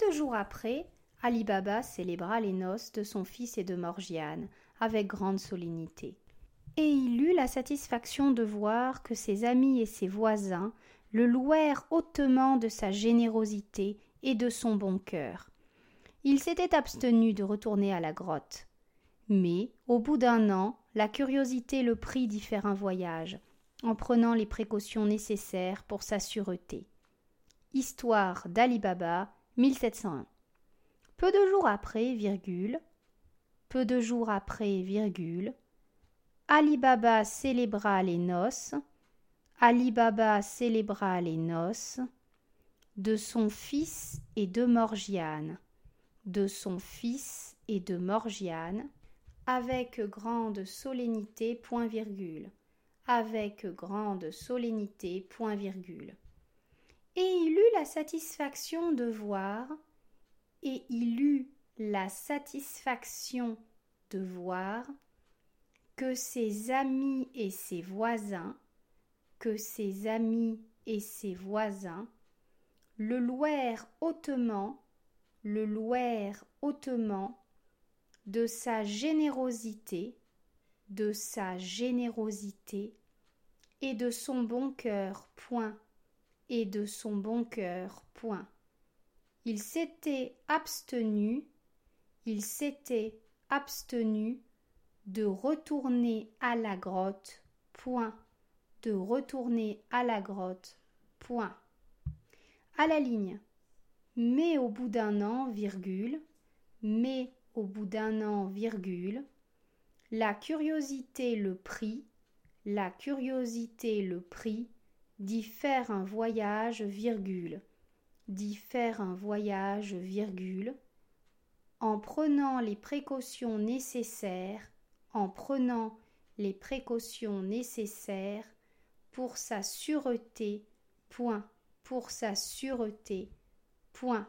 De jours après, Ali Baba célébra les noces de son fils et de Morgiane avec grande solennité. Et il eut la satisfaction de voir que ses amis et ses voisins le louèrent hautement de sa générosité et de son bon cœur. Il s'était abstenu de retourner à la grotte. Mais, au bout d'un an, la curiosité le prit d'y faire un voyage, en prenant les précautions nécessaires pour sa sûreté. Histoire d'Ali Baba, 1701. Peu de jours après, virgule, peu de jours après, virgule, Ali Baba célébra les noces, Ali Baba célébra les noces de son fils et de Morgiane, de son fils et de Morgiane, avec grande solennité, point virgule, avec grande solennité, point virgule. Et il eut la satisfaction de voir, et il eut la satisfaction de voir que ses amis et ses voisins, que ses amis et ses voisins le louèrent hautement, le louèrent hautement de sa générosité, de sa générosité et de son bon cœur, point, et de son bon cœur, point. Il s'était abstenu, il s'était abstenu de retourner à la grotte, point, de retourner à la grotte, point. À la ligne. Mais au bout d'un an, virgule, mais au bout d'un an, virgule, la curiosité le prit, la curiosité le prit d'y faire un voyage, virgule, d'y faire un voyage, virgule, en prenant les précautions nécessaires, en prenant les précautions nécessaires pour sa sûreté, point, pour sa sûreté, point.